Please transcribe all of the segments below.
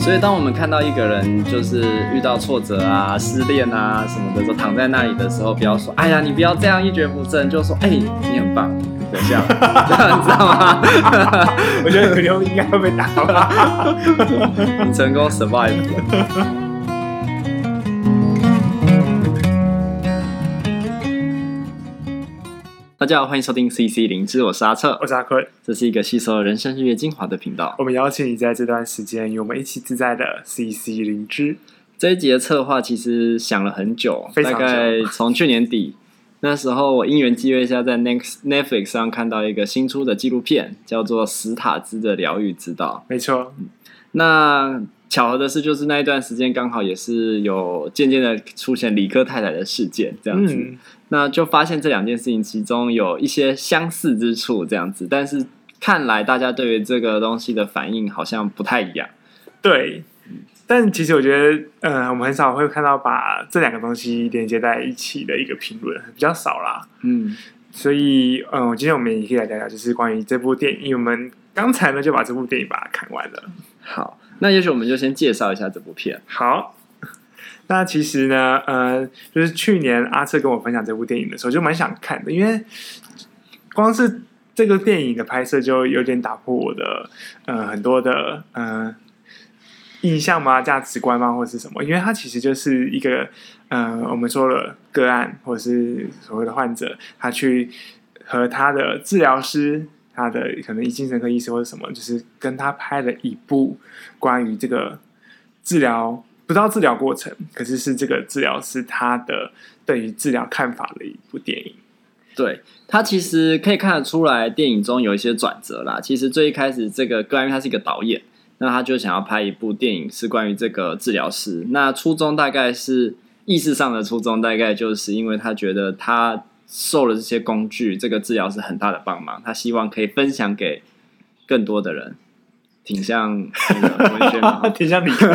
所以，当我们看到一个人就是遇到挫折啊、失恋啊什么的时候，躺在那里的时候，不要说“哎呀，你不要这样一蹶不振”，就说“哎，你很棒”，这样，这 样你知道吗？我觉得可能应该会被打吧。你成功 survive 了。大家好，欢迎收听 CC 灵芝，我是阿策，我是阿坤，这是一个吸收了人生日月精华的频道。我们邀请你在这段时间与我们一起自在的 CC 灵芝。这一集的策划其实想了很久，大概从去年底那时候，我因缘际会下在 Next Netflix 上看到一个新出的纪录片，叫做《史塔兹的疗愈之道》。没错，那巧合的是，就是那一段时间刚好也是有渐渐的出现理科太太的事件，这样子。嗯那就发现这两件事情其中有一些相似之处，这样子，但是看来大家对于这个东西的反应好像不太一样。对，但其实我觉得，嗯、呃，我们很少会看到把这两个东西连接在一起的一个评论，比较少啦。嗯，所以，嗯、呃，今天我们也可以来聊聊，就是关于这部电影，因为我们刚才呢就把这部电影把它看完了。好，那也许我们就先介绍一下这部片。好。那其实呢，呃，就是去年阿彻跟我分享这部电影的时候，就蛮想看的，因为光是这个电影的拍摄就有点打破我的呃很多的呃印象嘛、价值观嘛，或是什么？因为它其实就是一个呃，我们说了个案，或者是所谓的患者，他去和他的治疗师，他的可能精神科医师或者什么，就是跟他拍了一部关于这个治疗。不知道治疗过程，可是是这个治疗师他的对于治疗看法的一部电影。对，他其实可以看得出来，电影中有一些转折啦。其实最一开始，这个关于他是一个导演，那他就想要拍一部电影，是关于这个治疗师。那初衷大概是意识上的初衷，大概就是因为他觉得他受了这些工具，这个治疗是很大的帮忙，他希望可以分享给更多的人。挺像文学嘛，挺像理科。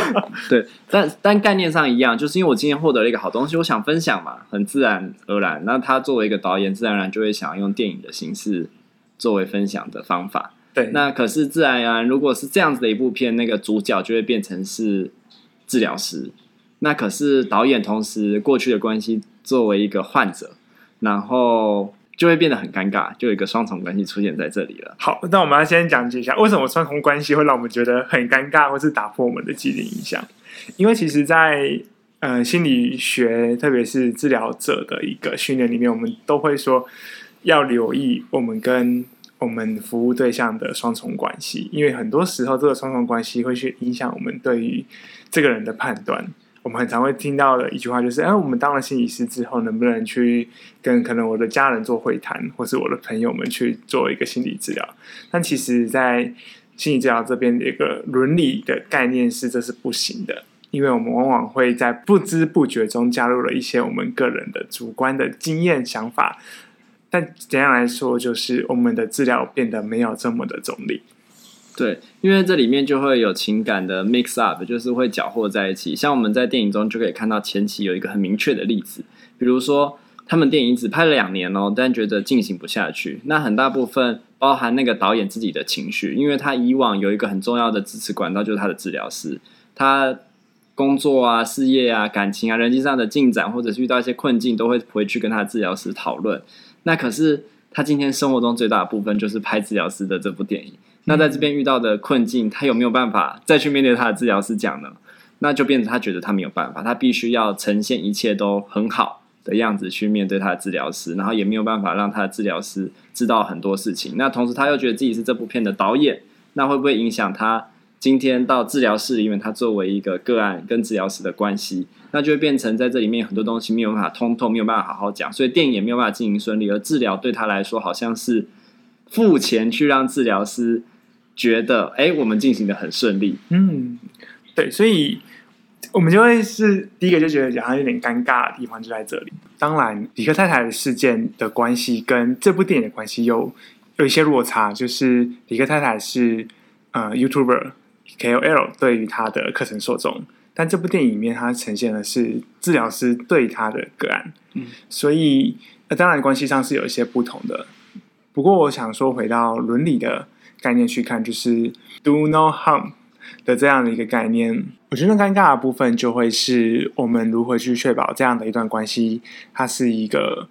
对，但但概念上一样，就是因为我今天获得了一个好东西，我想分享嘛，很自然而然。那他作为一个导演，自然而然就会想要用电影的形式作为分享的方法。对，那可是自然而然，如果是这样子的一部片，那个主角就会变成是治疗师。那可是导演同时过去的关系作为一个患者，然后。就会变得很尴尬，就有一个双重关系出现在这里了。好，那我们要先讲解一下，为什么双重关系会让我们觉得很尴尬，或是打破我们的既定印象？因为其实在，在呃心理学，特别是治疗者的一个训练里面，我们都会说要留意我们跟我们服务对象的双重关系，因为很多时候这个双重关系会去影响我们对于这个人的判断。我们很常会听到的一句话就是：哎，我们当了心理师之后，能不能去跟可能我的家人做会谈，或是我的朋友们去做一个心理治疗？但其实，在心理治疗这边的一个伦理的概念是，这是不行的，因为我们往往会在不知不觉中加入了一些我们个人的主观的经验想法。但简单来说，就是我们的治疗变得没有这么的中立。对，因为这里面就会有情感的 mix up，就是会搅和在一起。像我们在电影中就可以看到前期有一个很明确的例子，比如说他们电影只拍了两年哦，但觉得进行不下去。那很大部分包含那个导演自己的情绪，因为他以往有一个很重要的支持管道，就是他的治疗师。他工作啊、事业啊、感情啊、人际上的进展，或者是遇到一些困境，都会回去跟他的治疗师讨论。那可是他今天生活中最大的部分就是拍治疗师的这部电影。那在这边遇到的困境，他有没有办法再去面对他的治疗师讲呢？那就变成他觉得他没有办法，他必须要呈现一切都很好的样子去面对他的治疗师，然后也没有办法让他的治疗师知道很多事情。那同时他又觉得自己是这部片的导演，那会不会影响他今天到治疗室里面，他作为一个个案跟治疗师的关系？那就会变成在这里面很多东西没有办法通透，没有办法好好讲，所以电影也没有办法进行顺利，而治疗对他来说好像是付钱去让治疗师。觉得哎，我们进行的很顺利。嗯，对，所以我们就会是第一个就觉得好像有点尴尬的地方就在这里。当然，李克太太的事件的关系跟这部电影的关系有有一些落差，就是李克太太是呃 YouTuber KOL 对于他的课程受众，但这部电影里面它呈现的是治疗师对他的个案。嗯，所以那当然关系上是有一些不同的。不过我想说，回到伦理的。概念去看就是 do no harm，的这样的一个概念。我觉得尴尬的部分就会是我们如何去确保这样的一段关系，它是一个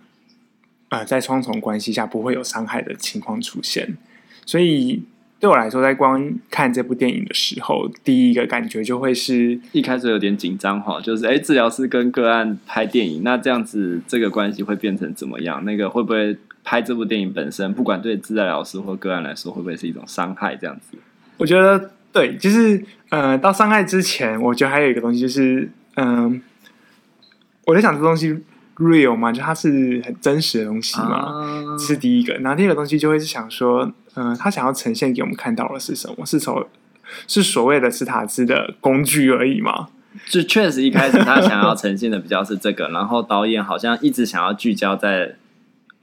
呃在双重关系下不会有伤害的情况出现。所以对我来说，在观看这部电影的时候，第一个感觉就会是一开始有点紧张哈，就是哎，治疗师跟个案拍电影，那这样子这个关系会变成怎么样？那个会不会拍这部电影本身，不管对治疗师或个案来说，会不会是一种伤害？这样子，我觉得对，就是呃，到伤害之前，我觉得还有一个东西就是，嗯、呃，我在想这东西 real 嘛，就它是很真实的东西嘛，啊、这是第一个。然后第二个东西就会是想说。嗯、呃，他想要呈现给我们看到的是什么？是从是所谓的斯塔兹的工具而已吗？就确实一开始他想要呈现的比较是这个，然后导演好像一直想要聚焦在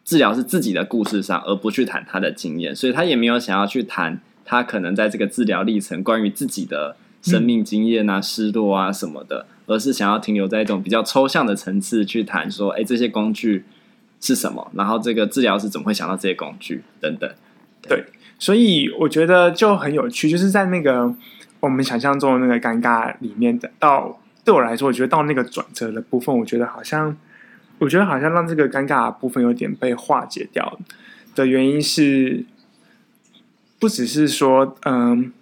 治疗是自己的故事上，而不去谈他的经验，所以他也没有想要去谈他可能在这个治疗历程关于自己的生命经验啊、嗯、失落啊什么的，而是想要停留在一种比较抽象的层次去谈说，哎，这些工具是什么？然后这个治疗师怎么会想到这些工具等等。对，所以我觉得就很有趣，就是在那个我们想象中的那个尴尬里面的，到对我来说，我觉得到那个转折的部分，我觉得好像，我觉得好像让这个尴尬的部分有点被化解掉的原因是，不只是说，嗯，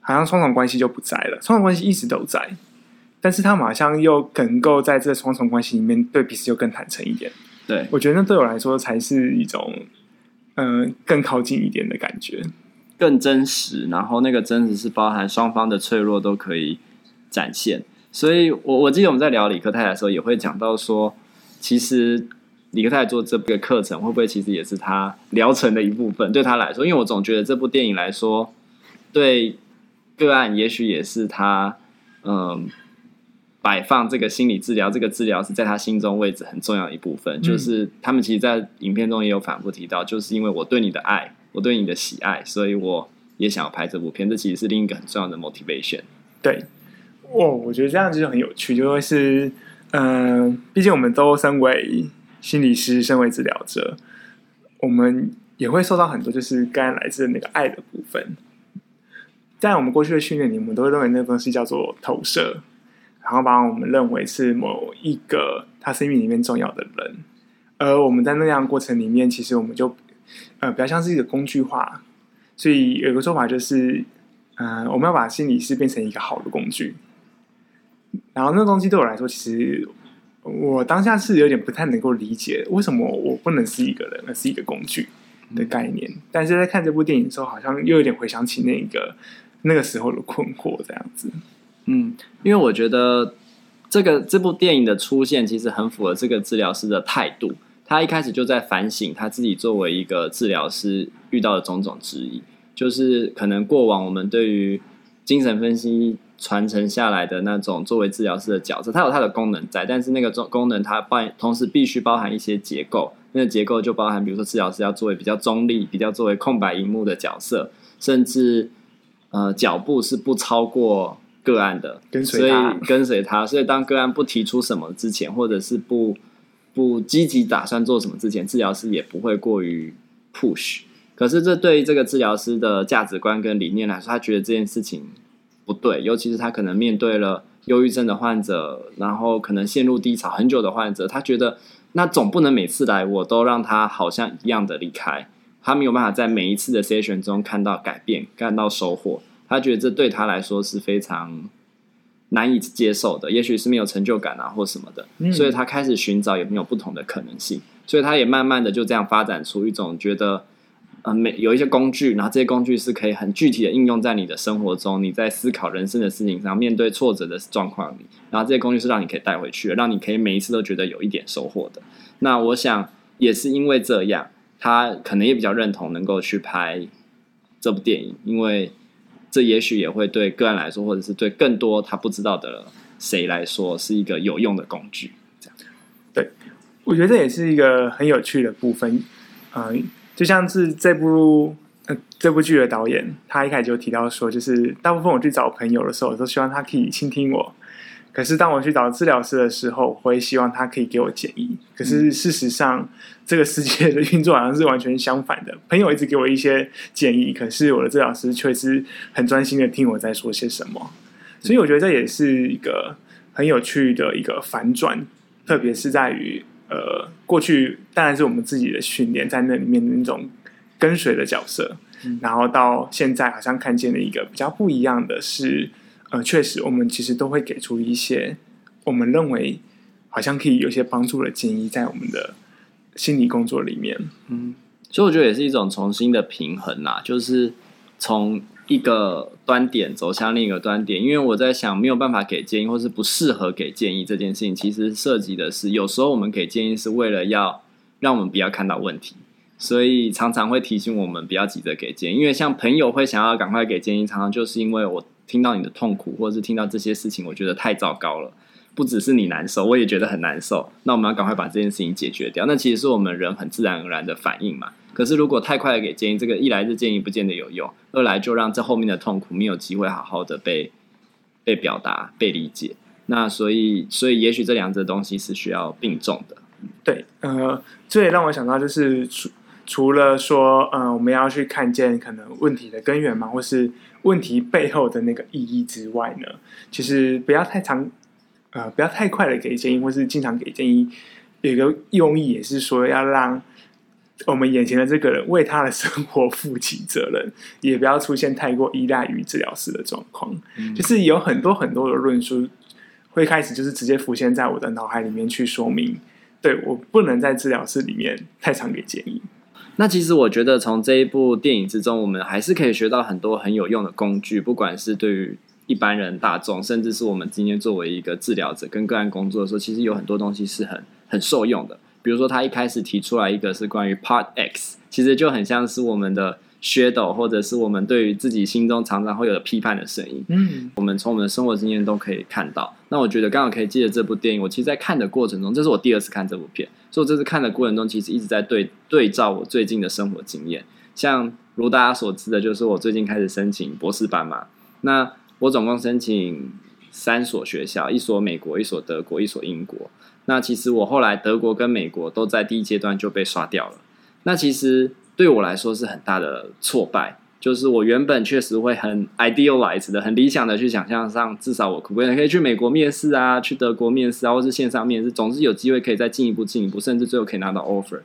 好像双重关系就不在了，双重关系一直都在，但是他们好像又能够在这双重关系里面对彼此又更坦诚一点。对，我觉得那对我来说才是一种。嗯、呃，更靠近一点的感觉，更真实。然后那个真实是包含双方的脆弱都可以展现。所以我我记得我们在聊理科太太的时候，也会讲到说，其实理科太太做这个课程，会不会其实也是他疗程的一部分？对他来说，因为我总觉得这部电影来说，对个案也许也是他嗯。摆放这个心理治疗，这个治疗是在他心中位置很重要的一部分。嗯、就是他们其实，在影片中也有反复提到，就是因为我对你的爱，我对你的喜爱，所以我也想要拍这部片。这其实是另一个很重要的 motivation。对，哦，我觉得这样子就很有趣，就会是，嗯、呃，毕竟我们都身为心理师，身为治疗者，我们也会受到很多就是个案来自那个爱的部分。在我们过去的训练里，我们都会认为那个东西叫做投射。然后把我们认为是某一个他生命里面重要的人，而我们在那样过程里面，其实我们就呃比较像是一个工具化。所以有个说法就是，嗯、呃，我们要把心理师变成一个好的工具。然后那东西对我来说，其实我当下是有点不太能够理解，为什么我不能是一个人，而是一个工具的概念。但是在看这部电影的时候，好像又有点回想起那个那个时候的困惑，这样子。嗯，因为我觉得这个这部电影的出现，其实很符合这个治疗师的态度。他一开始就在反省他自己作为一个治疗师遇到的种种质疑，就是可能过往我们对于精神分析传承下来的那种作为治疗师的角色，它有它的功能在，但是那个功功能它包同时必须包含一些结构，那个结构就包含比如说治疗师要作为比较中立、比较作为空白荧幕的角色，甚至呃脚步是不超过。个案的，所以跟随他，所以当个案不提出什么之前，或者是不不积极打算做什么之前，治疗师也不会过于 push。可是这对于这个治疗师的价值观跟理念来说，他觉得这件事情不对，尤其是他可能面对了忧郁症的患者，然后可能陷入低潮很久的患者，他觉得那总不能每次来我都让他好像一样的离开，他没有办法在每一次的 session 中看到改变，看到收获。他觉得这对他来说是非常难以接受的，也许是没有成就感啊，或什么的，嗯、所以他开始寻找有没有不同的可能性。所以他也慢慢的就这样发展出一种觉得，呃，每有一些工具，然后这些工具是可以很具体的应用在你的生活中，你在思考人生的事情上，面对挫折的状况里，然后这些工具是让你可以带回去的，让你可以每一次都觉得有一点收获的。那我想也是因为这样，他可能也比较认同能够去拍这部电影，因为。这也许也会对个人来说，或者是对更多他不知道的谁来说，是一个有用的工具。这样，对，我觉得这也是一个很有趣的部分。嗯、就像是这部呃这部剧的导演，他一开始就提到说，就是大部分我去找朋友的时候，我都希望他可以倾听我，可是当我去找治疗师的时候，我会希望他可以给我建议。可是事实上，这个世界的运作好像是完全相反的。朋友一直给我一些建议，可是我的治疗师却是很专心的听我在说些什么。所以我觉得这也是一个很有趣的一个反转，特别是在于呃，过去当然是我们自己的训练在那里面的那种跟随的角色，嗯、然后到现在好像看见了一个比较不一样的是。呃，确实，我们其实都会给出一些我们认为好像可以有些帮助的建议，在我们的心理工作里面。嗯，所以我觉得也是一种重新的平衡啦，就是从一个端点走向另一个端点。因为我在想，没有办法给建议，或是不适合给建议这件事情，其实涉及的是，有时候我们给建议是为了要让我们不要看到问题，所以常常会提醒我们不要急着给建议。因为像朋友会想要赶快给建议，常常就是因为我。听到你的痛苦，或者是听到这些事情，我觉得太糟糕了。不只是你难受，我也觉得很难受。那我们要赶快把这件事情解决掉。那其实是我们人很自然而然的反应嘛。可是如果太快的给建议，这个一来是建议不见得有用，二来就让这后面的痛苦没有机会好好的被被表达、被理解。那所以，所以也许这两者东西是需要并重的。对，呃，这也让我想到就是。除除了说，呃，我们要去看见可能问题的根源嘛，或是问题背后的那个意义之外呢，其实不要太长，呃，不要太快的给建议，或是经常给建议，有一个用意也是说要让我们眼前的这个人为他的生活负起责任，也不要出现太过依赖于治疗师的状况。嗯、就是有很多很多的论述会开始，就是直接浮现在我的脑海里面去说明，对，我不能在治疗室里面太常给建议。那其实我觉得，从这一部电影之中，我们还是可以学到很多很有用的工具，不管是对于一般人大众，甚至是我们今天作为一个治疗者跟个案工作的时候，其实有很多东西是很很受用的。比如说，他一开始提出来一个是关于 Part X，其实就很像是我们的。shadow 或者是我们对于自己心中常常会有的批判的声音，嗯，我们从我们的生活经验都可以看到。那我觉得刚好可以借着这部电影，我其实，在看的过程中，这是我第二次看这部片，所以我这次看的过程中，其实一直在对对照我最近的生活经验。像如大家所知的，就是我最近开始申请博士班嘛。那我总共申请三所学校，一所美国，一所德国，一所英国。那其实我后来德国跟美国都在第一阶段就被刷掉了。那其实。对我来说是很大的挫败，就是我原本确实会很 idealized 的、很理想的去想象上，至少我可不可以可以去美国面试啊，去德国面试啊，或是线上面试，总是有机会可以再进一步、进一步，甚至最后可以拿到 offer。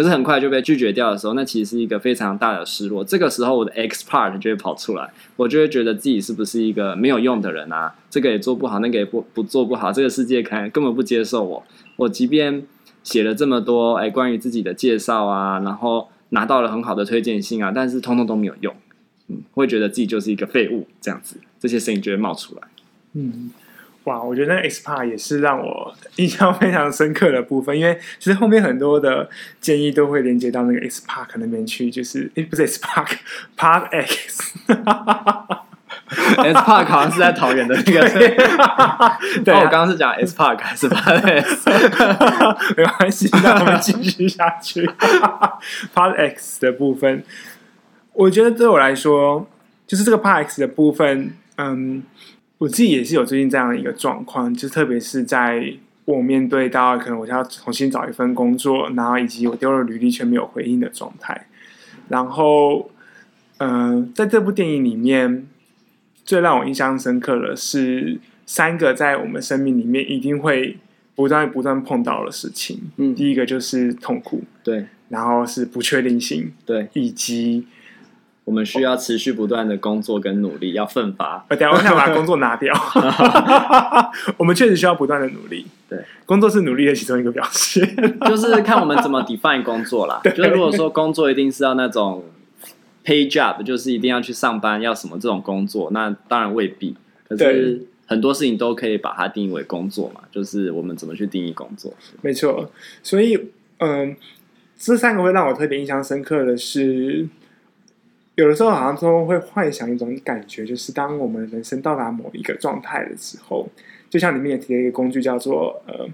可是很快就被拒绝掉的时候，那其实是一个非常大的失落。这个时候我的 X part 就会跑出来，我就会觉得自己是不是一个没有用的人啊？这个也做不好，那个也不不做不好，这个世界可能根本不接受我。我即便写了这么多哎关于自己的介绍啊，然后。拿到了很好的推荐信啊，但是通通都没有用，嗯，会觉得自己就是一个废物这样子，这些声音就会冒出来。嗯，哇，我觉得那 XPAR 也是让我印象非常深刻的部分，因为其实后面很多的建议都会连接到那个 X Park 那边去，就是诶，不是 X Park，Part X。S Park 好像是在桃园的那个，对，我刚刚是讲 S Park 还是 Part X？没关系，那我们继续下去。Part X 的部分，我觉得对我来说，就是这个 Part X 的部分，嗯，我自己也是有最近这样的一个状况，就特别是在我面对到可能我要重新找一份工作，然后以及我丢了履历却没有回应的状态，然后，嗯，在这部电影里面。最让我印象深刻的是三个在我们生命里面一定会不断不断碰到的事情。嗯，第一个就是痛苦，对，然后是不确定性，对，以及我们需要持续不断的工作跟努力，要奋发。等下我想把工作拿掉。我们确实需要不断的努力，对，工作是努力的其中一个表现，就是看我们怎么 define 工作啦。对就是如果说工作一定是要那种。Pay job 就是一定要去上班，要什么这种工作？那当然未必。可是很多事情都可以把它定义为工作嘛，就是我们怎么去定义工作？没错。所以，嗯，这三个会让我特别印象深刻的是，有的时候好像都会幻想一种感觉，就是当我们人生到达某一个状态的时候，就像里面也提了一个工具叫做呃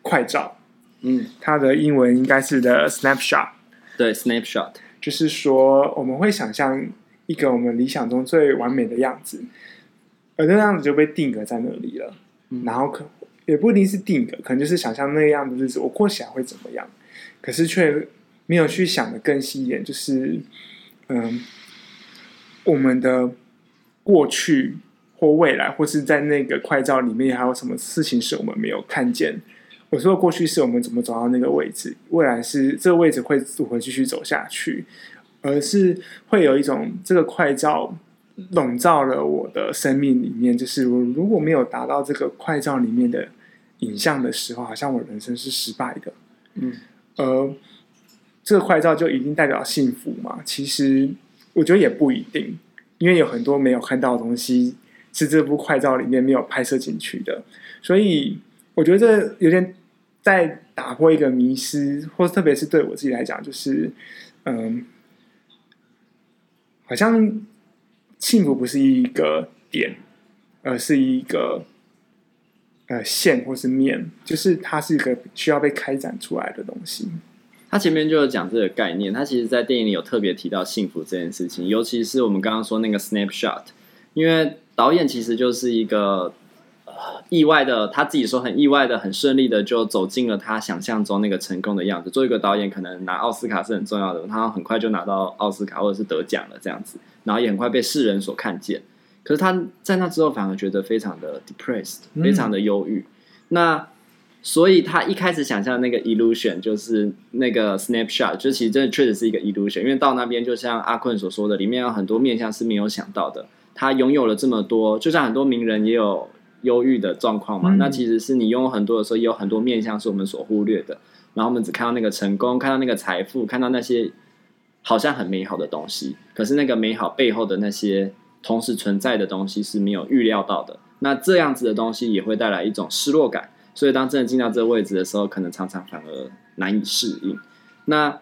快照，嗯，它的英文应该是 the snapshot，对，snapshot。就是说，我们会想象一个我们理想中最完美的样子，而那样子就被定格在那里了。嗯、然后可也不一定是定格，可能就是想象那样的日子我过起来会怎么样，可是却没有去想的更细一点，就是嗯，我们的过去或未来，或是在那个快照里面还有什么事情是我们没有看见。我说过去是我们怎么走到那个位置，未来是这个位置会如何继续走下去，而是会有一种这个快照笼罩了我的生命里面，就是我如果没有达到这个快照里面的影像的时候，好像我人生是失败的。嗯，而这个快照就一定代表幸福嘛？其实我觉得也不一定，因为有很多没有看到的东西是这部快照里面没有拍摄进去的，所以我觉得这有点。在打破一个迷失，或特别是对我自己来讲，就是，嗯，好像幸福不是一个点，而是一个呃线或是面，就是它是一个需要被开展出来的东西。他前面就有讲这个概念，他其实，在电影里有特别提到幸福这件事情，尤其是我们刚刚说那个 snapshot，因为导演其实就是一个。意外的，他自己说很意外的，很顺利的就走进了他想象中那个成功的样子。做一个导演，可能拿奥斯卡是很重要的，他很快就拿到奥斯卡或者是得奖了这样子，然后也很快被世人所看见。可是他在那之后反而觉得非常的 depressed，非常的忧郁。嗯、那所以他一开始想象的那个 illusion 就是那个 snapshot，就其实真的确实是一个 illusion，因为到那边就像阿坤所说的，里面有很多面向是没有想到的。他拥有了这么多，就像很多名人也有。忧郁的状况嘛，嗯、那其实是你拥有很多的时候，也有很多面向是我们所忽略的。然后我们只看到那个成功，看到那个财富，看到那些好像很美好的东西。可是那个美好背后的那些同时存在的东西是没有预料到的。那这样子的东西也会带来一种失落感。所以当真的进到这个位置的时候，可能常常反而难以适应。那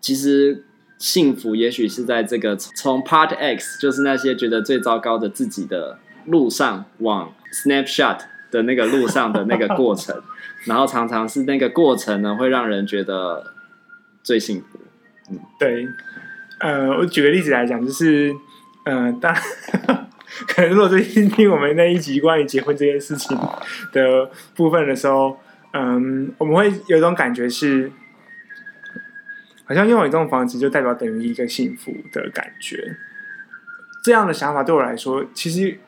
其实幸福也许是在这个从 Part X，就是那些觉得最糟糕的自己的。路上往 snapshot 的那个路上的那个过程，然后常常是那个过程呢，会让人觉得最幸福。嗯，对。呃，我举个例子来讲，就是，呃，当 可能如果最近听我们那一集关于结婚这件事情的部分的时候，嗯，我们会有一种感觉是，好像拥有一栋房子就代表等于一个幸福的感觉。这样的想法对我来说，其实。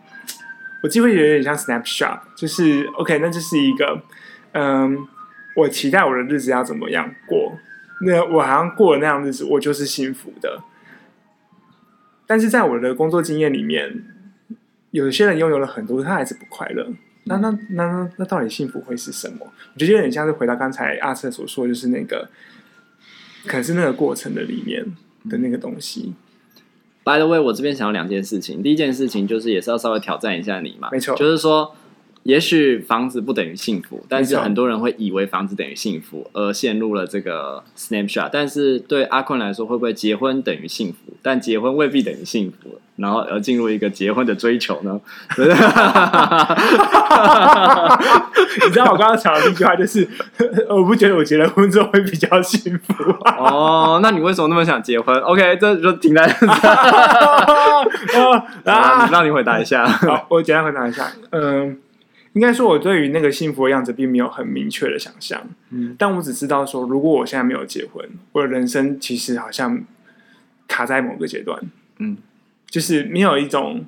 我机会有点像 snapshot，就是 OK，那就是一个，嗯，我期待我的日子要怎么样过，那我好像过了那样日子，我就是幸福的。但是在我的工作经验里面，有些人拥有了很多，他还是不快乐。那那那那那到底幸福会是什么？我觉得有点像是回到刚才阿瑟所说，就是那个，可能是那个过程的里面的那个东西。By the way，我这边想要两件事情。第一件事情就是也是要稍微挑战一下你嘛，没错，就是说，也许房子不等于幸福，但是很多人会以为房子等于幸福，而陷入了这个 snapshot。但是对阿坤来说，会不会结婚等于幸福？但结婚未必等于幸福，然后而进入一个结婚的追求呢？你知道我刚刚讲的一句话就是，我不觉得我结了婚之后会比较幸福。哦，那你为什么那么想结婚？OK，这就停在这。啊，让你回答一下。好，我简单回答一下。嗯，应该说，我对于那个幸福的样子并没有很明确的想象。嗯，但我只知道说，如果我现在没有结婚，我的人生其实好像卡在某个阶段。嗯，就是没有一种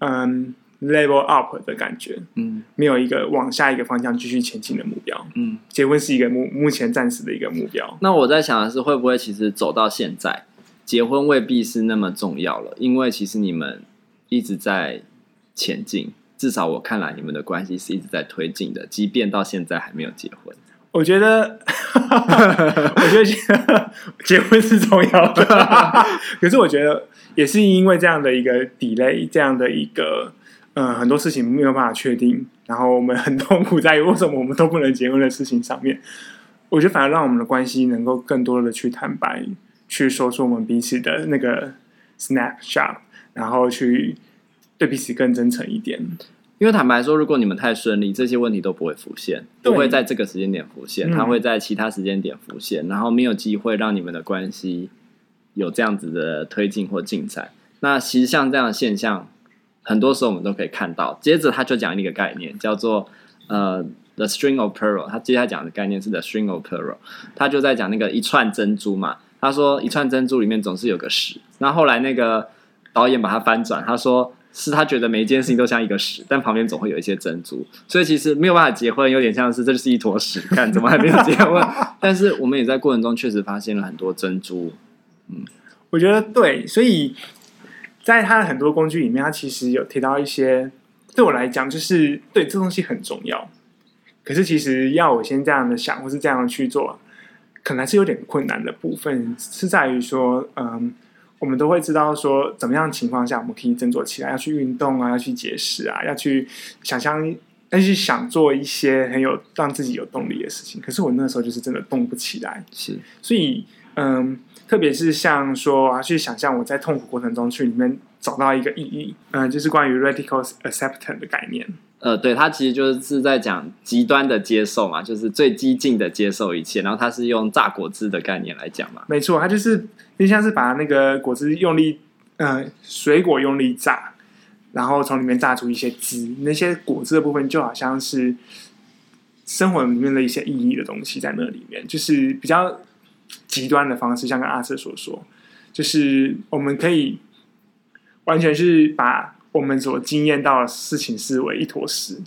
嗯 level up 的感觉。嗯，没有一个往下一个方向继续前进的目标。嗯，结婚是一个目目前暂时的一个目标。那我在想的是，会不会其实走到现在？结婚未必是那么重要了，因为其实你们一直在前进，至少我看来，你们的关系是一直在推进的，即便到现在还没有结婚。我觉得，我觉得结婚是重要的，可是我觉得也是因为这样的一个 delay，这样的一个嗯，很多事情没有办法确定，然后我们很痛苦在于为什么我们都不能结婚的事情上面。我觉得反而让我们的关系能够更多的去坦白。去说出我们彼此的那个 snapshot，然后去对彼此更真诚一点。因为坦白说，如果你们太顺利，这些问题都不会浮现，不会在这个时间点浮现，它会在其他时间点浮现，然后没有机会让你们的关系有这样子的推进或进展。那其实像这样的现象，很多时候我们都可以看到。接着他就讲一个概念，叫做呃 the string of pearl。他接下来讲的概念是 the string of pearl。他就在讲那个一串珍珠嘛。他说一串珍珠里面总是有个十。那后来那个导演把它翻转，他说是他觉得每一件事情都像一个屎，但旁边总会有一些珍珠。所以其实没有办法结婚，有点像是这就是一坨屎，看怎么还没有结婚？但是我们也在过程中确实发现了很多珍珠。嗯，我觉得对，所以。在他的很多工具里面，他其实有提到一些，对我来讲，就是对这东西很重要。可是其实要我先这样的想，或是这样去做，可能是有点困难的部分，是在于说，嗯，我们都会知道说，怎么样情况下我们可以振作起来，要去运动啊，要去节食啊，要去想象，要去想做一些很有让自己有动力的事情。可是我那时候就是真的动不起来，是，所以，嗯。特别是像说啊，去想象我在痛苦过程中去里面找到一个意义，嗯、呃，就是关于 radical acceptance 的概念。呃，对，他其实就是在讲极端的接受嘛，就是最激进的接受一切。然后他是用榨果汁的概念来讲嘛。没错，他就是就像是把那个果汁用力，呃，水果用力榨，然后从里面榨出一些汁，那些果汁的部分就好像是生活里面的一些意义的东西在那里面，就是比较。极端的方式，像跟阿瑟所说，就是我们可以完全是把我们所经验到的事情视为一坨屎，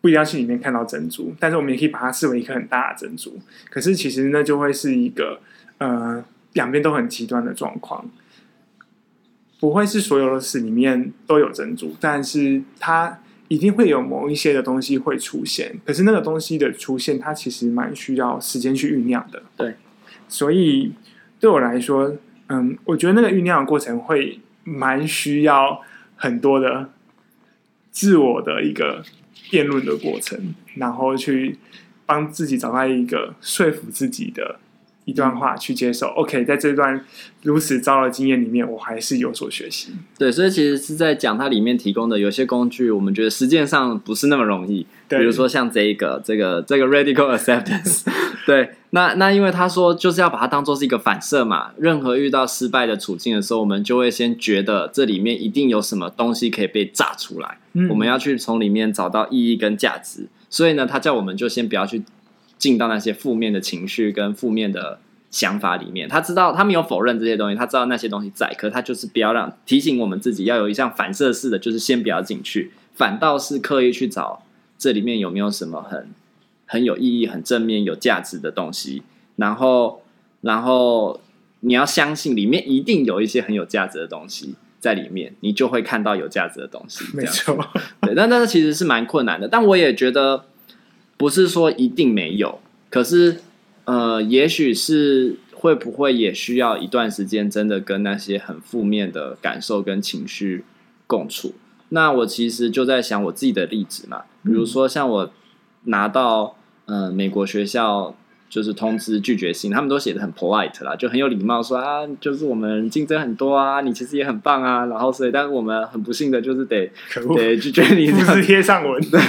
不一定要去里面看到珍珠，但是我们也可以把它视为一颗很大的珍珠。可是其实那就会是一个呃两边都很极端的状况，不会是所有的屎里面都有珍珠，但是它一定会有某一些的东西会出现。可是那个东西的出现，它其实蛮需要时间去酝酿的。对。所以对我来说，嗯，我觉得那个酝酿的过程会蛮需要很多的自我的一个辩论的过程，然后去帮自己找到一个说服自己的。一段话去接受，OK，在这段如此糟的经验里面，我还是有所学习。对，所以其实是在讲它里面提供的有些工具，我们觉得实践上不是那么容易。对，比如说像这一个，这个这个 radical acceptance。对，那那因为他说就是要把它当做是一个反射嘛，任何遇到失败的处境的时候，我们就会先觉得这里面一定有什么东西可以被炸出来，嗯，我们要去从里面找到意义跟价值。所以呢，他叫我们就先不要去。进到那些负面的情绪跟负面的想法里面，他知道他没有否认这些东西，他知道那些东西在，可他就是不要让提醒我们自己要有一项反射式的，就是先不要进去，反倒是刻意去找这里面有没有什么很很有意义、很正面、有价值的东西，然后然后你要相信里面一定有一些很有价值的东西在里面，你就会看到有价值的东西。没错，对，但但是其实是蛮困难的，但我也觉得。不是说一定没有，可是，呃，也许是会不会也需要一段时间，真的跟那些很负面的感受跟情绪共处。那我其实就在想我自己的例子嘛，比如说像我拿到呃美国学校。就是通知拒绝信，他们都写的很 polite 啦，就很有礼貌说啊，就是我们竞争很多啊，你其实也很棒啊，然后所以，但是我们很不幸的就是得 得拒绝你，复制贴上文。对，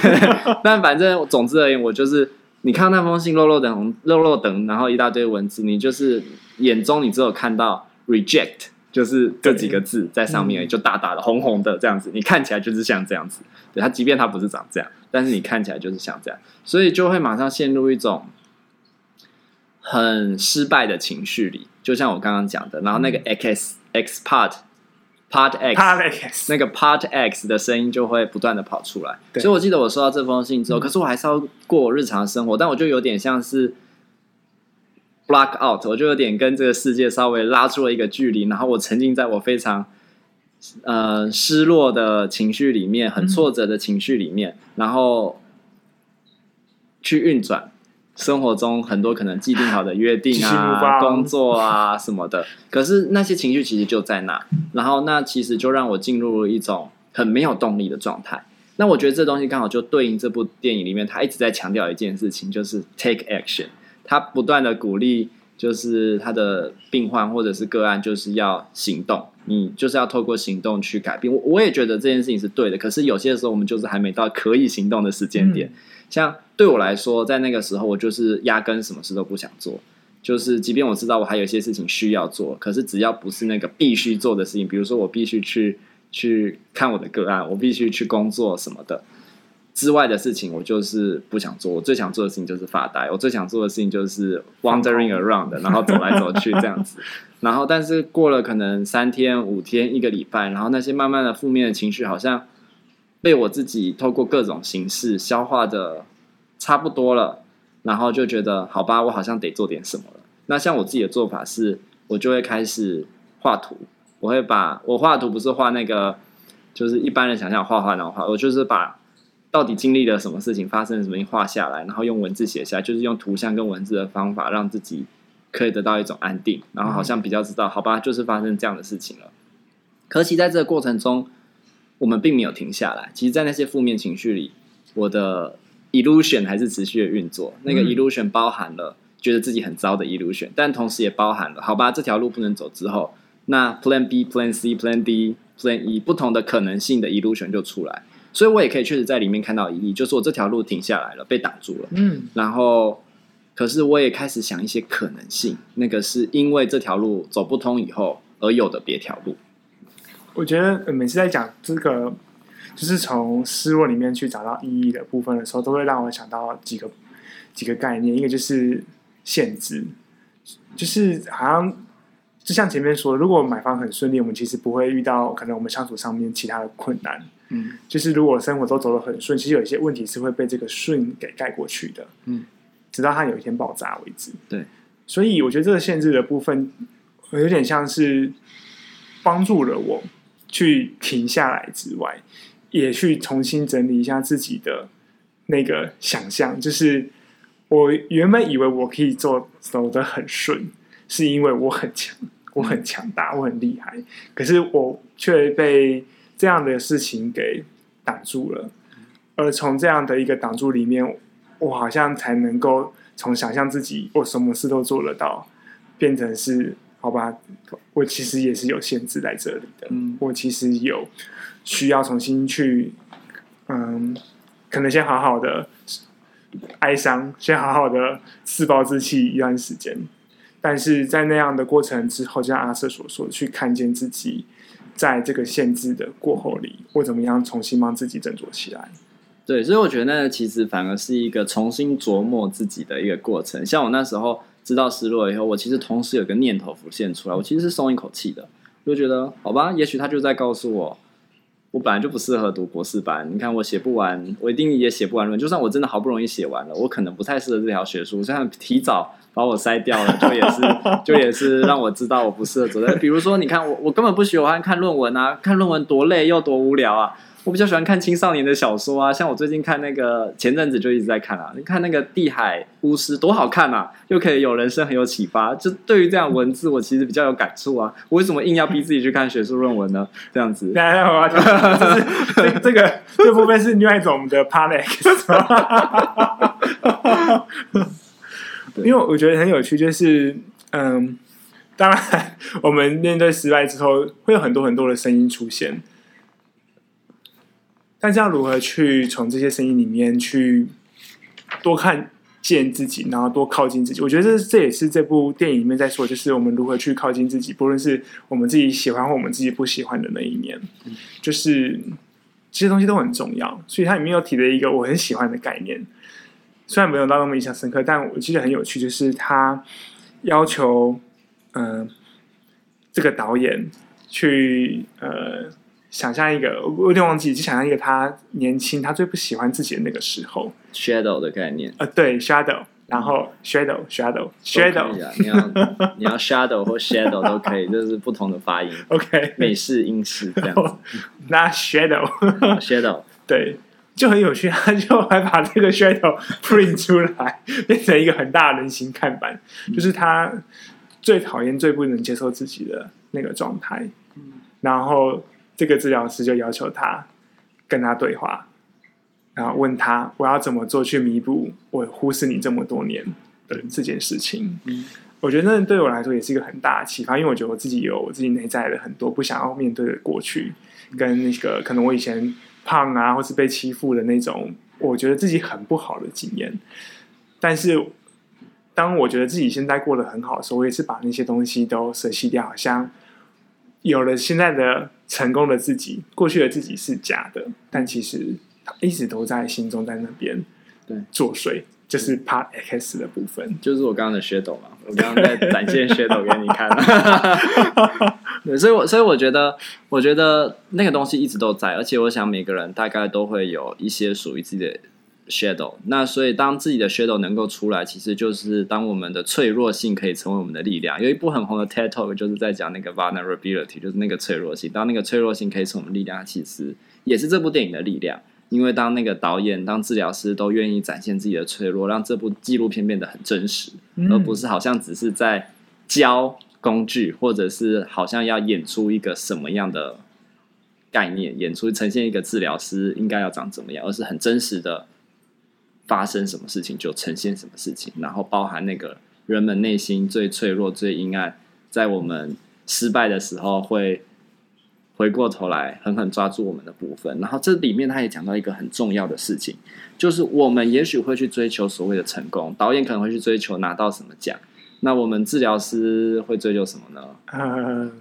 但反正总之而言，我就是你看到那封信，漏漏等漏漏等，然后一大堆文字，你就是眼中你只有看到 reject，就是这几个字在上面，就大大的红红的这样子，你看起来就是像这样子。对，他即便他不是长这样，但是你看起来就是像这样，所以就会马上陷入一种。很失败的情绪里，就像我刚刚讲的，然后那个 X、嗯、X part part X, part X 那个 part X 的声音就会不断的跑出来。所以我记得我收到这封信之后，嗯、可是我还是要过我日常生活，但我就有点像是 block out，我就有点跟这个世界稍微拉出了一个距离，然后我沉浸在我非常呃失落的情绪里面，很挫折的情绪里面，嗯、然后去运转。生活中很多可能既定好的约定啊、工作啊什么的，可是那些情绪其实就在那，然后那其实就让我进入了一种很没有动力的状态。那我觉得这东西刚好就对应这部电影里面，他一直在强调一件事情，就是 take action。他不断的鼓励，就是他的病患或者是个案，就是要行动，你就是要透过行动去改变。我我也觉得这件事情是对的，可是有些时候我们就是还没到可以行动的时间点，嗯、像。对我来说，在那个时候，我就是压根什么事都不想做。就是，即便我知道我还有一些事情需要做，可是只要不是那个必须做的事情，比如说我必须去去看我的个案，我必须去工作什么的。之外的事情，我就是不想做。我最想做的事情就是发呆。我最想做的事情就是 wandering around，然后走来走去这样子。然后，但是过了可能三天、五天、一个礼拜，然后那些慢慢的负面的情绪，好像被我自己透过各种形式消化的差不多了。然后就觉得，好吧，我好像得做点什么了。那像我自己的做法是，我就会开始画图。我会把我画的图不是画那个，就是一般人想象画画那种画，我就是把。到底经历了什么事情，发生了什么，画下来，然后用文字写下来，就是用图像跟文字的方法，让自己可以得到一种安定，然后好像比较知道，好吧，就是发生这样的事情了。可惜在这个过程中，我们并没有停下来。其实，在那些负面情绪里，我的 illusion 还是持续的运作。那个 illusion 包含了觉得自己很糟的 illusion，但同时也包含了，好吧，这条路不能走之后，那 Plan B、Plan C、Plan D、Plan E 不同的可能性的 illusion 就出来。所以我也可以确实在里面看到一例，就是我这条路停下来了，被挡住了。嗯，然后，可是我也开始想一些可能性，那个是因为这条路走不通以后而有的别条路。我觉得每次在讲这个，就是从失落里面去找到意义的部分的时候，都会让我想到几个几个概念，一个就是限制，就是好像就像前面说的，如果买房很顺利，我们其实不会遇到可能我们相处上面其他的困难。嗯，就是如果生活都走得很顺，其实有一些问题是会被这个顺给盖过去的。嗯，直到它有一天爆炸为止。对，所以我觉得这个限制的部分有点像是帮助了我去停下来之外，也去重新整理一下自己的那个想象。就是我原本以为我可以做走得很顺，是因为我很强，我很强大，我很厉害。可是我却被这样的事情给挡住了，而从这样的一个挡住里面，我好像才能够从想象自己我什么事都做得到，变成是好吧，我其实也是有限制在这里的。嗯，我其实有需要重新去，嗯，可能先好好的哀伤，先好好的自暴自弃一段时间，但是在那样的过程之后，就像阿瑟所说，去看见自己。在这个限制的过后里，我怎么样重新帮自己振作起来？对，所以我觉得那其实反而是一个重新琢磨自己的一个过程。像我那时候知道失落以后，我其实同时有个念头浮现出来，我其实是松一口气的，就觉得好吧，也许他就在告诉我，我本来就不适合读博士班。你看我写不完，我一定也写不完论。就算我真的好不容易写完了，我可能不太适合这条学术，像提早。把我筛掉了，就也是，就也是让我知道我不适合走在。比如说，你看我，我根本不喜欢看论文啊，看论文多累又多无聊啊。我比较喜欢看青少年的小说啊，像我最近看那个，前阵子就一直在看啊。你看那个《地海巫师》多好看啊，又可以有人生很有启发。就对于这样文字，我其实比较有感触啊。我为什么硬要逼自己去看学术论文呢？这样子，来来，我就是这这个这部分是另外一种的 panic。因为我觉得很有趣，就是嗯，当然 我们面对失败之后，会有很多很多的声音出现，但是要如何去从这些声音里面去多看见自己，然后多靠近自己？我觉得这这也是这部电影里面在说，就是我们如何去靠近自己，不论是我们自己喜欢或我们自己不喜欢的那一面，就是这些东西都很重要。所以它里面有提了一个我很喜欢的概念。虽然没有到那么印象深刻，但我记得很有趣，就是他要求，嗯、呃，这个导演去呃想象一个，我有点忘记，就想象一个他年轻，他最不喜欢自己的那个时候，shadow 的概念，呃，对，shadow，然后 shadow，shadow，shadow，你要你要 shadow 或 shadow 都可以，就是不同的发音，OK，美式英式这样子，那 shadow，shadow，对。就很有趣，他就还把这个 shadow print 出来，变成一个很大的人形看板，嗯、就是他最讨厌、最不能接受自己的那个状态。嗯、然后这个治疗师就要求他跟他对话，然后问他：“我要怎么做去弥补我忽视你这么多年的这件事情？”嗯、我觉得那对我来说也是一个很大的启发，因为我觉得我自己有我自己内在的很多不想要面对的过去，跟那个可能我以前。胖啊，或是被欺负的那种，我觉得自己很不好的经验。但是，当我觉得自己现在过得很好的时候，我也是把那些东西都舍弃掉，好像有了现在的成功的自己，过去的自己是假的，但其实他一直都在心中，在那边对作祟。就是 Part X 的部分，就是我刚刚的 shadow 嘛，我刚刚在展现 shadow 给你看。对，所以我，我所以我觉得，我觉得那个东西一直都在，而且我想每个人大概都会有一些属于自己的 shadow。那所以，当自己的 shadow 能够出来，其实就是当我们的脆弱性可以成为我们的力量。有一部很红的 TED Talk 就是在讲那个 vulnerability，就是那个脆弱性。当那个脆弱性可以成为我们力量，其实也是这部电影的力量。因为当那个导演、当治疗师都愿意展现自己的脆弱，让这部纪录片变得很真实，嗯、而不是好像只是在教工具，或者是好像要演出一个什么样的概念，演出呈现一个治疗师应该要长怎么样，而是很真实的发生什么事情就呈现什么事情，然后包含那个人们内心最脆弱、最阴暗，在我们失败的时候会。回过头来狠狠抓住我们的部分，然后这里面他也讲到一个很重要的事情，就是我们也许会去追求所谓的成功，导演可能会去追求拿到什么奖，那我们治疗师会追求什么呢？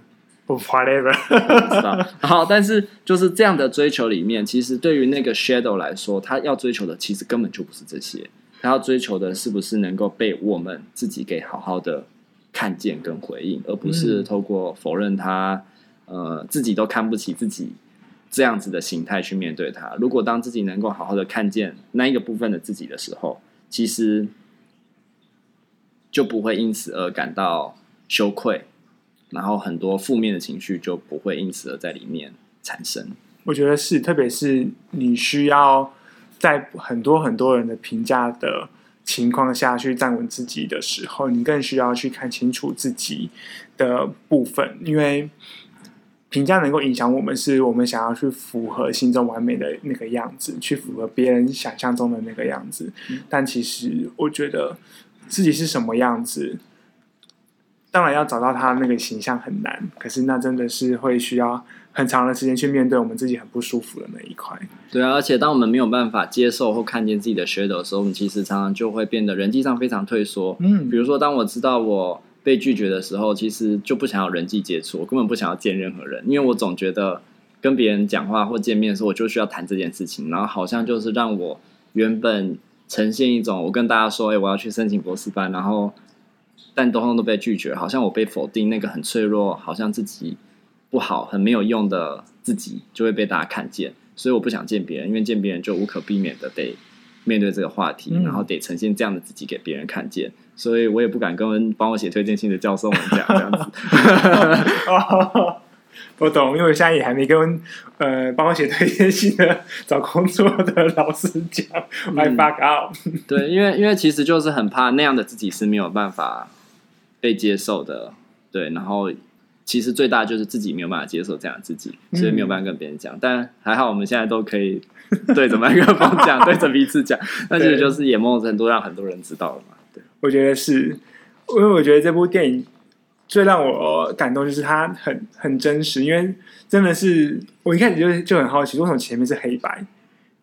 不 whatever，不知道。好，但是就是这样的追求里面，其实对于那个 shadow 来说，他要追求的其实根本就不是这些，他要追求的是不是能够被我们自己给好好的看见跟回应，而不是透过否认他。呃，自己都看不起自己这样子的形态去面对他。如果当自己能够好好的看见那一个部分的自己的时候，其实就不会因此而感到羞愧，然后很多负面的情绪就不会因此而在里面产生。我觉得是，特别是你需要在很多很多人的评价的情况下去站稳自己的时候，你更需要去看清楚自己的部分，因为。评价能够影响我们，是我们想要去符合心中完美的那个样子，去符合别人想象中的那个样子。嗯。但其实，我觉得自己是什么样子，当然要找到他那个形象很难。可是，那真的是会需要很长的时间去面对我们自己很不舒服的那一块。对啊，而且当我们没有办法接受或看见自己的 shadow 的时候，我们其实常常就会变得人际上非常退缩。嗯，比如说，当我知道我。被拒绝的时候，其实就不想要人际接触，我根本不想要见任何人，因为我总觉得跟别人讲话或见面的时候，我就需要谈这件事情，然后好像就是让我原本呈现一种我跟大家说，哎，我要去申请博士班，然后但通通都被拒绝，好像我被否定，那个很脆弱，好像自己不好、很没有用的自己就会被大家看见，所以我不想见别人，因为见别人就无可避免的得面对这个话题，然后得呈现这样的自己给别人看见。所以我也不敢跟帮我写推荐信的教授们讲这样子。哦，我懂，因为我现在也还没跟呃帮我写推荐信的找工作的老师讲，I fuck out。对，因为因为其实就是很怕那样的自己是没有办法被接受的。对，然后其实最大就是自己没有办法接受这样的自己，所以没有办法跟别人讲。嗯、但还好我们现在都可以对着麦克风讲，对着彼此讲，那其实就是也某种程度让很多人知道了嘛。对我觉得是，因为我觉得这部电影最让我感动就是它很很真实，因为真的是我一开始就就很好奇，为什么前面是黑白？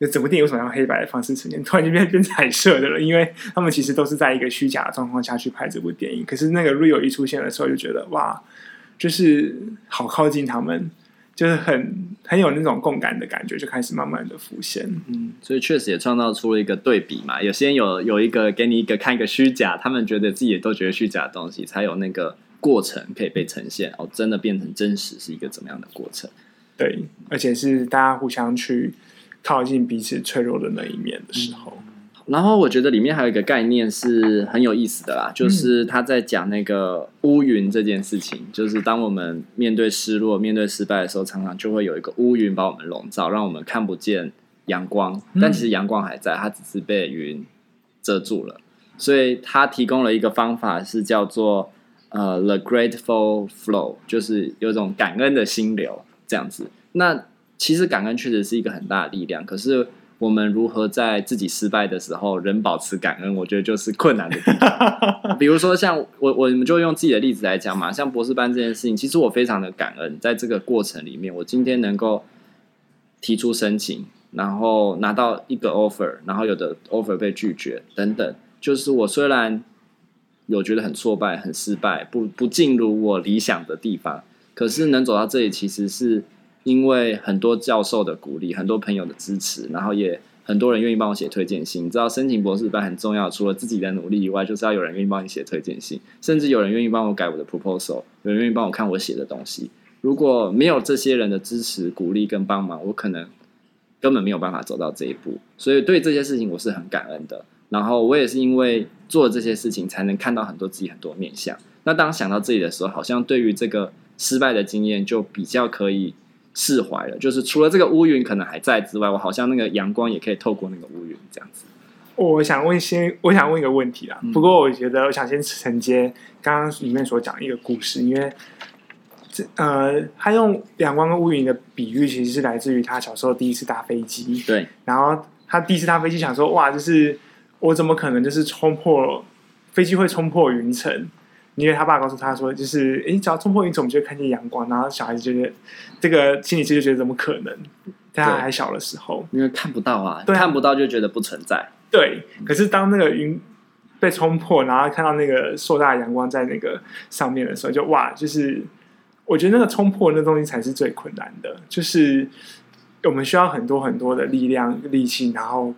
就整部电影为什么用黑白的方式呈现，突然就变变彩色的了？因为他们其实都是在一个虚假的状况下去拍这部电影，可是那个 real 一出现的时候，就觉得哇，就是好靠近他们。就是很很有那种共感的感觉，就开始慢慢的浮现。嗯，所以确实也创造出了一个对比嘛。有些人有有一个给你一个看一个虚假，他们觉得自己也都觉得虚假的东西，才有那个过程可以被呈现。哦，真的变成真实是一个怎么样的过程？对，而且是大家互相去靠近彼此脆弱的那一面的时候。嗯然后我觉得里面还有一个概念是很有意思的啦，就是他在讲那个乌云这件事情，就是当我们面对失落、面对失败的时候，常常就会有一个乌云把我们笼罩，让我们看不见阳光。但其实阳光还在，它只是被云遮住了。所以他提供了一个方法，是叫做呃 The Grateful Flow，就是有一种感恩的心流这样子。那其实感恩确实是一个很大的力量，可是。我们如何在自己失败的时候仍保持感恩？我觉得就是困难的地方。比如说，像我，我们就用自己的例子来讲嘛。像博士班这件事情，其实我非常的感恩，在这个过程里面，我今天能够提出申请，然后拿到一个 offer，然后有的 offer 被拒绝等等。就是我虽然有觉得很挫败、很失败，不不进入我理想的地方，可是能走到这里，其实是因为很多教授的鼓励，很多朋友的支持，然后也很多人愿意帮我写推荐信。你知道，申请博士班很重要，除了自己的努力以外，就是要有人愿意帮你写推荐信，甚至有人愿意帮我改我的 proposal，有人愿意帮我看我写的东西。如果没有这些人的支持、鼓励跟帮忙，我可能根本没有办法走到这一步。所以对这些事情，我是很感恩的。然后我也是因为做了这些事情，才能看到很多自己很多面向。那当想到自己的时候，好像对于这个。失败的经验就比较可以释怀了，就是除了这个乌云可能还在之外，我好像那个阳光也可以透过那个乌云这样子。我想问先，我想问一个问题啊。不过我觉得我想先承接刚刚里面所讲一个故事，因为这呃，他用阳光跟乌云的比喻，其实是来自于他小时候第一次搭飞机。对，然后他第一次搭飞机，想说哇，就是我怎么可能就是冲破飞机会冲破云层？因为他爸告诉他说，就是诶，只要冲破云层，我们就会看见阳光。然后小孩子就觉得，这个心理师就觉得怎么可能？在他还小的时候，因为看不到啊，对，看不到就觉得不存在。对，可是当那个云被冲破，然后看到那个硕大的阳光在那个上面的时候，就哇，就是我觉得那个冲破那东西才是最困难的，就是我们需要很多很多的力量、力气，然后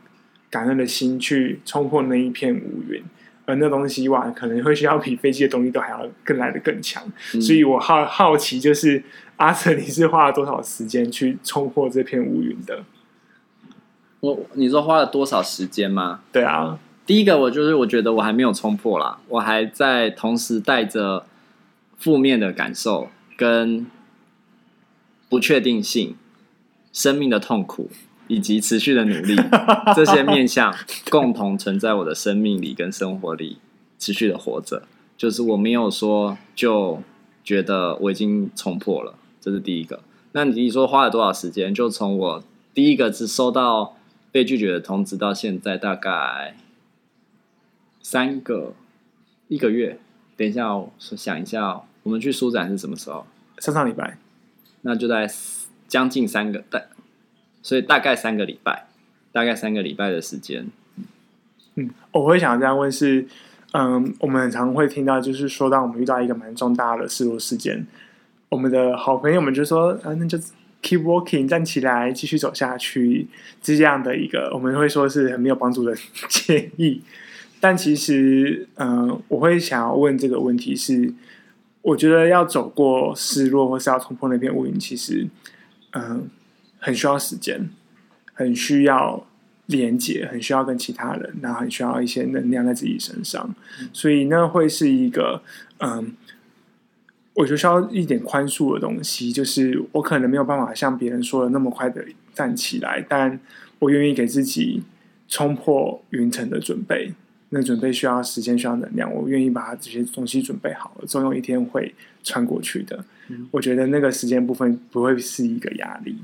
感恩的心去冲破那一片乌云。而那东西哇，可能会需要比飞机的动力都还要更来的更强，嗯、所以我好好奇，就是阿泽，你是花了多少时间去冲破这片乌云的？我你说花了多少时间吗？对啊，第一个我就是我觉得我还没有冲破啦，我还在同时带着负面的感受跟不确定性、生命的痛苦。以及持续的努力，这些面向共同存在我的生命里跟生活里，持续的活着。就是我没有说就觉得我已经冲破了，这是第一个。那你说花了多少时间？就从我第一个是收到被拒绝的通知到现在，大概三个一个月。等一下，我想一下，我们去书展是什么时候？上上礼拜，那就在将近三个但。所以大概三个礼拜，大概三个礼拜的时间。嗯，我会想这样问是，嗯，我们很常会听到，就是说，当我们遇到一个蛮重大的失落事件，我们的好朋友们就说，啊，那就 keep walking，站起来，继续走下去，是这样的一个，我们会说是很没有帮助的 建议。但其实，嗯，我会想要问这个问题是，我觉得要走过失落，或是要冲破那片乌云，其实，嗯。很需要时间，很需要连接，很需要跟其他人，然后很需要一些能量在自己身上，嗯、所以那会是一个，嗯，我就需要一点宽恕的东西，就是我可能没有办法像别人说的那么快的站起来，但我愿意给自己冲破云层的准备。那准备需要时间，需要能量，我愿意把这些东西准备好了，总有一天会穿过去的。嗯、我觉得那个时间部分不会是一个压力。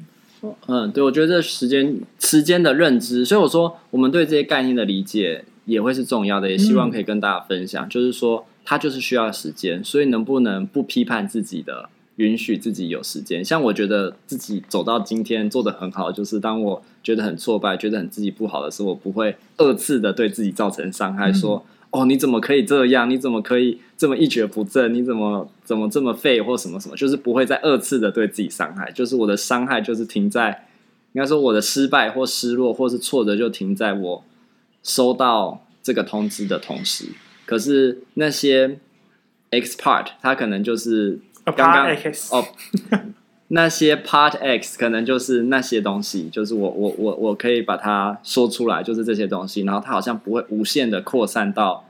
嗯，对，我觉得这时间时间的认知，所以我说我们对这些概念的理解也会是重要的，也希望可以跟大家分享。嗯、就是说，它就是需要时间，所以能不能不批判自己的，允许自己有时间。像我觉得自己走到今天做的很好，就是当我觉得很挫败、觉得很自己不好的时候，我不会二次的对自己造成伤害，说。嗯哦，你怎么可以这样？你怎么可以这么一蹶不振？你怎么怎么这么废或什么什么？就是不会再二次的对自己伤害。就是我的伤害就是停在，应该说我的失败或失落或是挫折就停在我收到这个通知的同时。可是那些 X part，它可能就是刚刚哦。那些 Part X 可能就是那些东西，就是我我我我可以把它说出来，就是这些东西，然后它好像不会无限的扩散到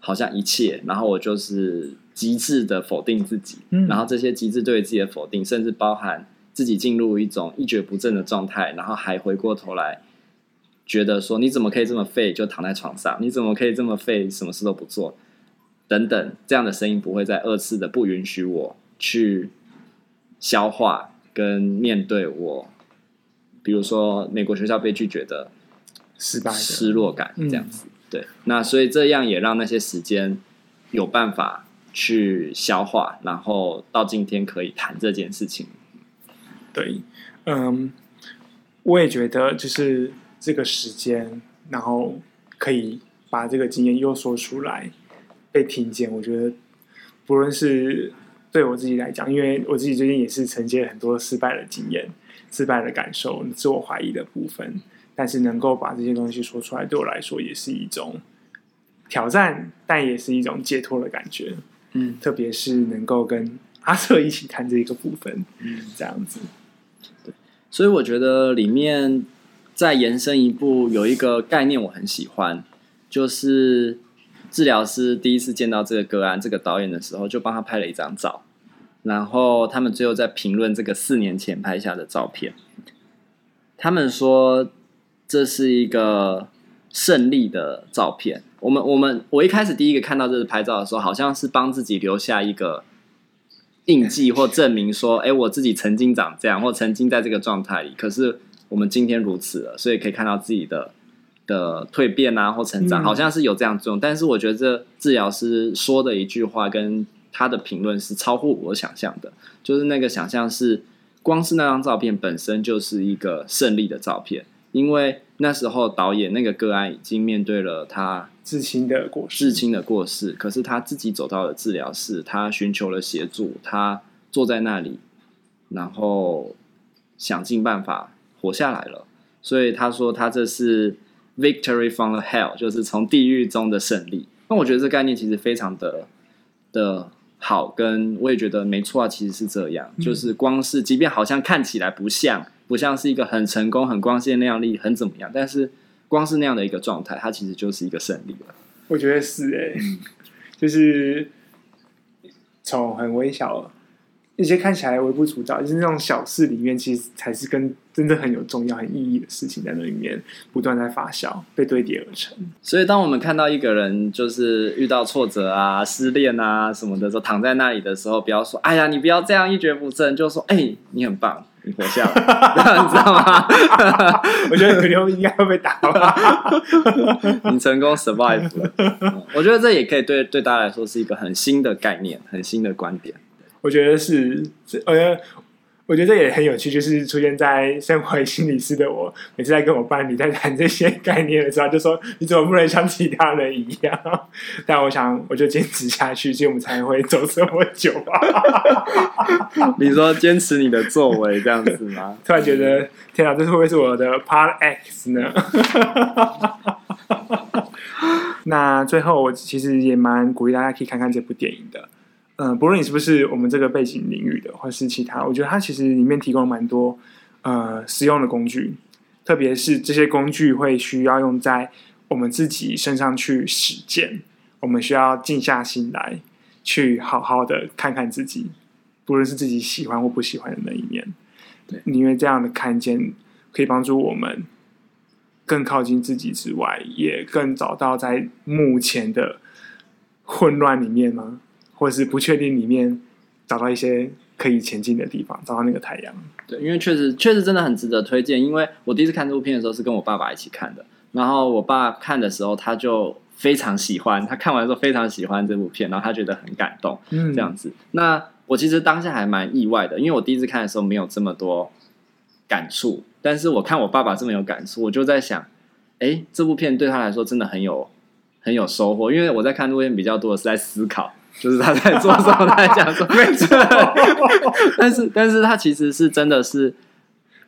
好像一切，然后我就是极致的否定自己，嗯、然后这些极致对自己的否定，甚至包含自己进入一种一蹶不振的状态，然后还回过头来觉得说你怎么可以这么废，就躺在床上，你怎么可以这么废，什么事都不做，等等，这样的声音不会再二次的不允许我去。消化跟面对我，比如说美国学校被拒绝的失败、失落感这样子，嗯、对，那所以这样也让那些时间有办法去消化，然后到今天可以谈这件事情。对，嗯，我也觉得就是这个时间，然后可以把这个经验又说出来，被听见。我觉得不论是对我自己来讲，因为我自己最近也是承接很多失败的经验、失败的感受、自我怀疑的部分，但是能够把这些东西说出来，对我来说也是一种挑战，但也是一种解脱的感觉。嗯，特别是能够跟阿瑟一起谈这一个部分，嗯，这样子。对，所以我觉得里面再延伸一步，有一个概念我很喜欢，就是。治疗师第一次见到这个个案，这个导演的时候，就帮他拍了一张照，然后他们最后在评论这个四年前拍下的照片。他们说这是一个胜利的照片。我们我们我一开始第一个看到这个拍照的时候，好像是帮自己留下一个印记或证明，说，哎，我自己曾经长这样，或曾经在这个状态里。可是我们今天如此了，所以可以看到自己的。的蜕变啊，或成长，好像是有这样作用。嗯、但是我觉得这治疗师说的一句话跟他的评论是超乎我想象的，就是那个想象是，光是那张照片本身就是一个胜利的照片，因为那时候导演那个个案已经面对了他至亲的过世，至亲的过世，可是他自己走到了治疗室，他寻求了协助，他坐在那里，然后想尽办法活下来了。所以他说他这是。Victory from the hell 就是从地狱中的胜利。那我觉得这概念其实非常的的好，跟我也觉得没错啊，其实是这样。嗯、就是光是，即便好像看起来不像，不像是一个很成功、很光鲜亮丽、很怎么样，但是光是那样的一个状态，它其实就是一个胜利了。我觉得是哎、就是从很微小。一些看起来微不足道，就是那种小事里面，其实才是跟真正很有重要、很意义的事情在那里面不断在发酵、被堆叠而成。所以，当我们看到一个人就是遇到挫折啊、失恋啊什么的时候，躺在那里的时候，不要说“哎呀，你不要这样一蹶不振”，就说“哎，你很棒，你活下来 ”，你知道吗？我觉得刘应该会被打吧。你成功 survive 了。我觉得这也可以对对大家来说是一个很新的概念、很新的观点。我觉得是，我觉得我觉得这也很有趣，就是出现在身为心理师的我，每次在跟我伴侣在谈这些概念的时候，就说你怎么不能像其他人一样？但我想，我就坚持下去，所以我们才会走这么久啊。你说坚持你的作为这样子吗？突然觉得，天哪，这会不会是我的 Part X 呢？那最后，我其实也蛮鼓励大家可以看看这部电影的。嗯，不论你是不是我们这个背景领域的，或是其他，我觉得它其实里面提供了蛮多呃实用的工具，特别是这些工具会需要用在我们自己身上去实践，我们需要静下心来，去好好的看看自己，不论是自己喜欢或不喜欢的那一面，对，因为这样的看见可以帮助我们更靠近自己之外，也更找到在目前的混乱里面吗？或者是不确定里面找到一些可以前进的地方，找到那个太阳。对，因为确实确实真的很值得推荐。因为我第一次看这部片的时候是跟我爸爸一起看的，然后我爸看的时候他就非常喜欢，他看完之后非常喜欢这部片，然后他觉得很感动，嗯，这样子。那我其实当下还蛮意外的，因为我第一次看的时候没有这么多感触，但是我看我爸爸这么有感触，我就在想，哎，这部片对他来说真的很有很有收获，因为我在看这部片比较多的是在思考。就是他在做什么，他在讲什么，没错。但是，但是他其实是真的是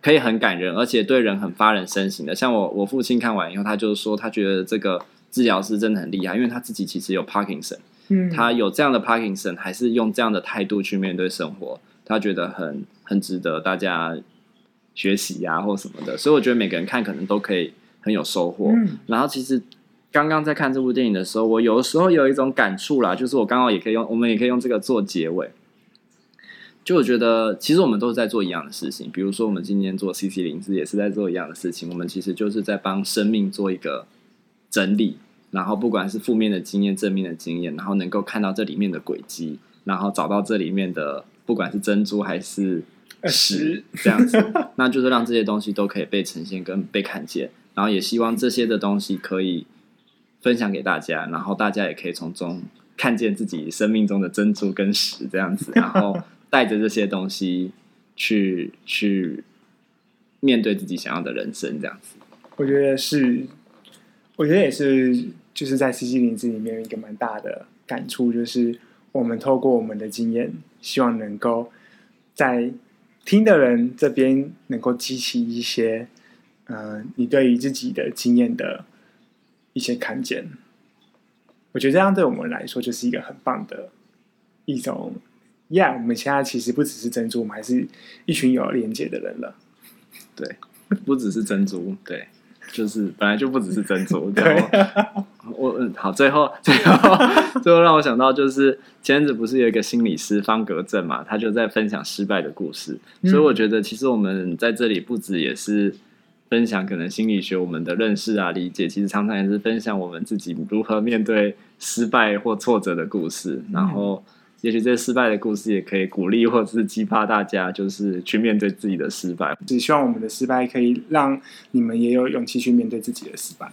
可以很感人，而且对人很发人深省的。像我，我父亲看完以后，他就说他觉得这个治疗师真的很厉害，因为他自己其实有 Parkinson，嗯，他有这样的 Parkinson，还是用这样的态度去面对生活，他觉得很很值得大家学习呀、啊，或什么的。所以我觉得每个人看可能都可以很有收获。嗯，然后其实。刚刚在看这部电影的时候，我有的时候有一种感触啦，就是我刚好也可以用，我们也可以用这个做结尾。就我觉得，其实我们都是在做一样的事情。比如说，我们今天做 CC 零四也是在做一样的事情。我们其实就是在帮生命做一个整理，然后不管是负面的经验、正面的经验，然后能够看到这里面的轨迹，然后找到这里面的不管是珍珠还是石这样子，那就是让这些东西都可以被呈现跟被看见，然后也希望这些的东西可以。分享给大家，然后大家也可以从中看见自己生命中的珍珠跟石这样子，然后 带着这些东西去去面对自己想要的人生这样子。我觉得是，我觉得也是，就是在 CC 零里面有一个蛮大的感触，就是我们透过我们的经验，希望能够在听的人这边能够激起一些，嗯、呃，你对于自己的经验的一些看见。我觉得这样对我们来说就是一个很棒的一种，Yeah，我们现在其实不只是珍珠，我们还是一群有连接的人了。对，不只是珍珠，对，就是本来就不只是珍珠。对，我嗯，好，最后最后 最后让我想到，就是前阵子不是有一个心理师方格正嘛，他就在分享失败的故事，嗯、所以我觉得其实我们在这里不止也是分享可能心理学我们的认识啊理解，其实常常也是分享我们自己如何面对失败或挫折的故事，然后。也许这些失败的故事也可以鼓励或者是激发大家，就是去面对自己的失败。只希望我们的失败可以让你们也有勇气去面对自己的失败。